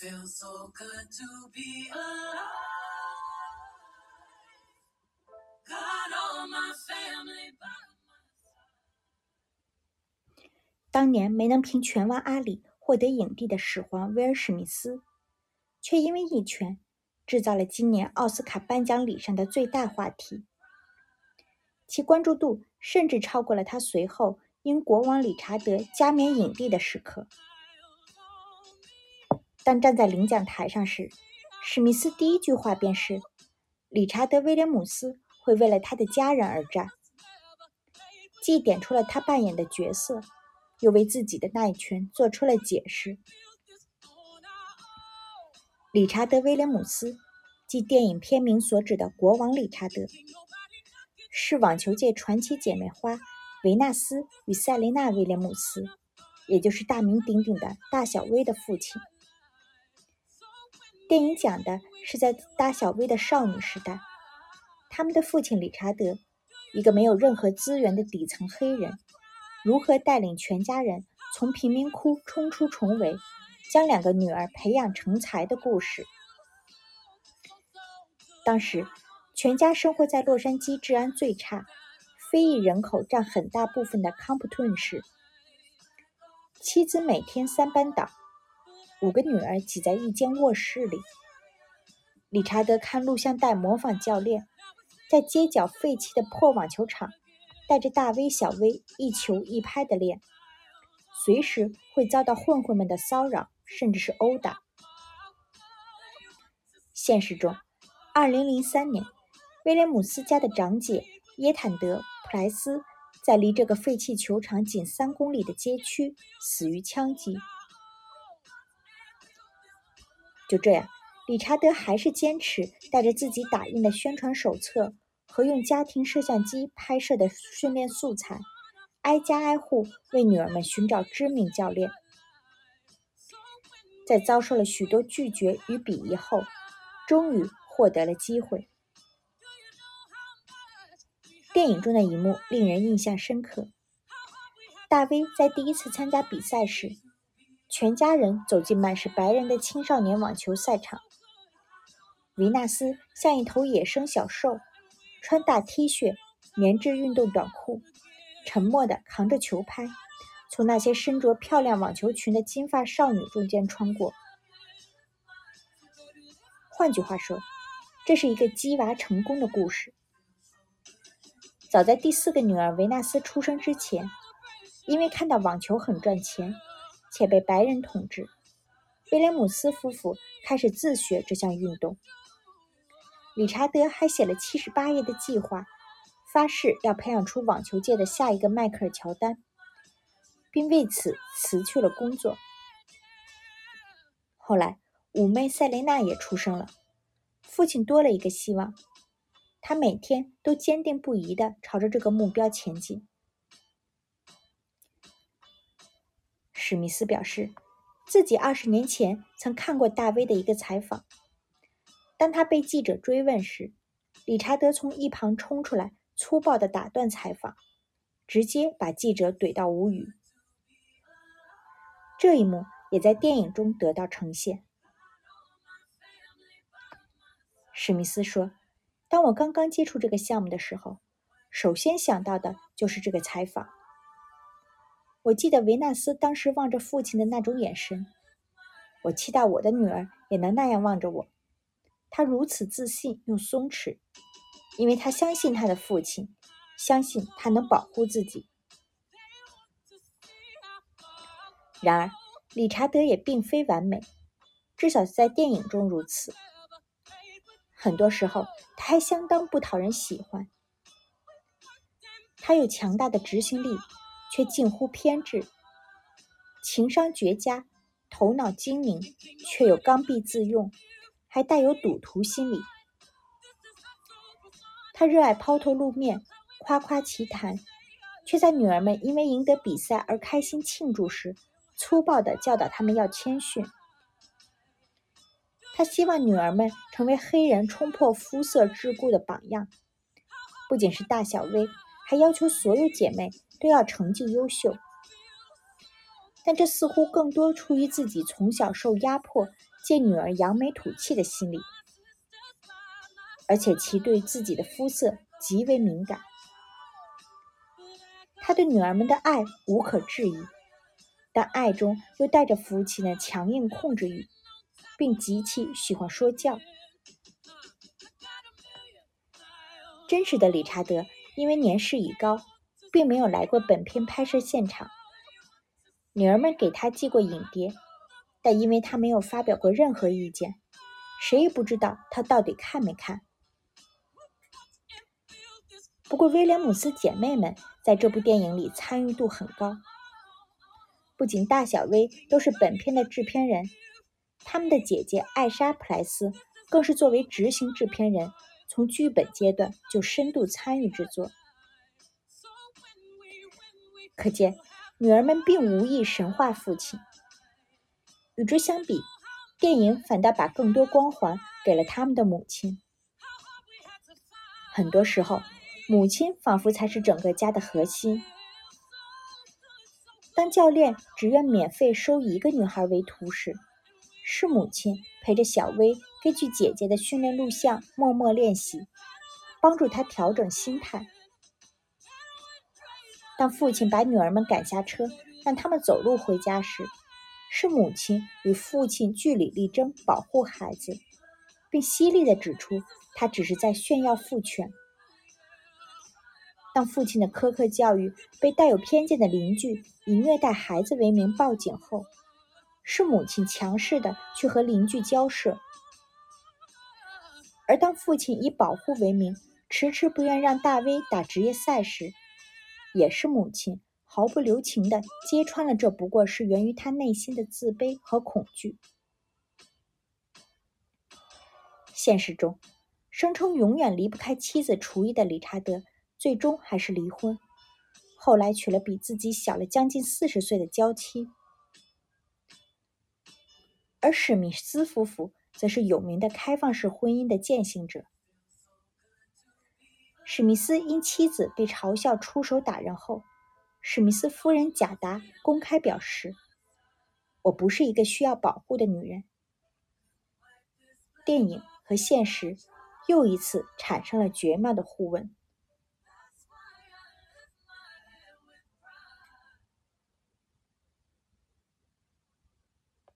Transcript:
feel so good to be a 当年没能凭拳王阿里获得影帝的始皇威尔史密斯，却因为一拳制造了今年奥斯卡颁奖礼上的最大话题，其关注度甚至超过了他随后因国王理查德加冕影帝的时刻。当站在领奖台上时，史密斯第一句话便是：“理查德·威廉姆斯会为了他的家人而战。”既点出了他扮演的角色，又为自己的那一拳做出了解释。理查德·威廉姆斯，即电影片名所指的国王理查德，是网球界传奇姐妹花维纳斯与塞琳娜·威廉姆斯，也就是大名鼎鼎的大小威的父亲。电影讲的是在大小薇的少女时代，他们的父亲理查德，一个没有任何资源的底层黑人，如何带领全家人从贫民窟冲出重围，将两个女儿培养成才的故事。当时，全家生活在洛杉矶治安最差、非裔人口占很大部分的康普顿市，妻子每天三班倒。五个女儿挤在一间卧室里。理查德看录像带，模仿教练在街角废弃的破网球场，带着大 V 小 V 一球一拍的练，随时会遭到混混们的骚扰，甚至是殴打。现实中，2003年，威廉姆斯家的长姐耶坦德·普莱斯在离这个废弃球场仅三公里的街区死于枪击。就这样，理查德还是坚持带着自己打印的宣传手册和用家庭摄像机拍摄的训练素材，挨家挨户为女儿们寻找知名教练。在遭受了许多拒绝与鄙夷后，终于获得了机会。电影中的一幕令人印象深刻：大威在第一次参加比赛时。全家人走进满是白人的青少年网球赛场。维纳斯像一头野生小兽，穿大 T 恤、棉质运动短裤，沉默地扛着球拍，从那些身着漂亮网球裙的金发少女中间穿过。换句话说，这是一个鸡娃成功的故事。早在第四个女儿维纳斯出生之前，因为看到网球很赚钱。且被白人统治，威廉姆斯夫妇开始自学这项运动。理查德还写了七十八页的计划，发誓要培养出网球界的下一个迈克尔·乔丹，并为此辞去了工作。后来，五妹塞琳娜也出生了，父亲多了一个希望，他每天都坚定不移地朝着这个目标前进。史密斯表示，自己二十年前曾看过大威的一个采访。当他被记者追问时，理查德从一旁冲出来，粗暴地打断采访，直接把记者怼到无语。这一幕也在电影中得到呈现。史密斯说：“当我刚刚接触这个项目的时候，首先想到的就是这个采访。”我记得维纳斯当时望着父亲的那种眼神，我期待我的女儿也能那样望着我。她如此自信又松弛，因为她相信她的父亲，相信他能保护自己。然而，理查德也并非完美，至少在电影中如此。很多时候，他还相当不讨人喜欢。他有强大的执行力。却近乎偏执，情商绝佳，头脑精明，却又刚愎自用，还带有赌徒心理。他热爱抛头露面，夸夸其谈，却在女儿们因为赢得比赛而开心庆祝时，粗暴地教导他们要谦逊。他希望女儿们成为黑人冲破肤色桎梏的榜样，不仅是大小薇，还要求所有姐妹。都要成绩优秀。但这似乎更多出于自己从小受压迫，见女儿扬眉吐气的心理，而且其对自己的肤色极为敏感。他对女儿们的爱无可置疑，但爱中又带着父亲的强硬控制欲，并极其喜欢说教。真实的理查德因为年事已高，并没有来过本片拍摄现场。女儿们给他寄过影碟，但因为他没有发表过任何意见，谁也不知道他到底看没看。不过，威廉姆斯姐妹们在这部电影里参与度很高，不仅大小威都是本片的制片人，他们的姐姐艾莎·普莱斯更是作为执行制片人，从剧本阶段就深度参与制作。可见。女儿们并无意神化父亲，与之相比，电影反倒把更多光环给了他们的母亲。很多时候，母亲仿佛才是整个家的核心。当教练只愿免费收一个女孩为徒时，是母亲陪着小薇根据姐姐的训练录像默默练习，帮助她调整心态。当父亲把女儿们赶下车，让他们走路回家时，是母亲与父亲据理力争，保护孩子，并犀利地指出他只是在炫耀父权。当父亲的苛刻教育被带有偏见的邻居以虐待孩子为名报警后，是母亲强势的去和邻居交涉；而当父亲以保护为名，迟迟不愿让大威打职业赛时，也是母亲毫不留情地揭穿了，这不过是源于他内心的自卑和恐惧。现实中，声称永远离不开妻子厨艺的理查德，最终还是离婚，后来娶了比自己小了将近四十岁的娇妻。而史密斯夫妇则是有名的开放式婚姻的践行者。史密斯因妻子被嘲笑出手打人后，史密斯夫人贾达公开表示：“我不是一个需要保护的女人。”电影和现实又一次产生了绝妙的互问。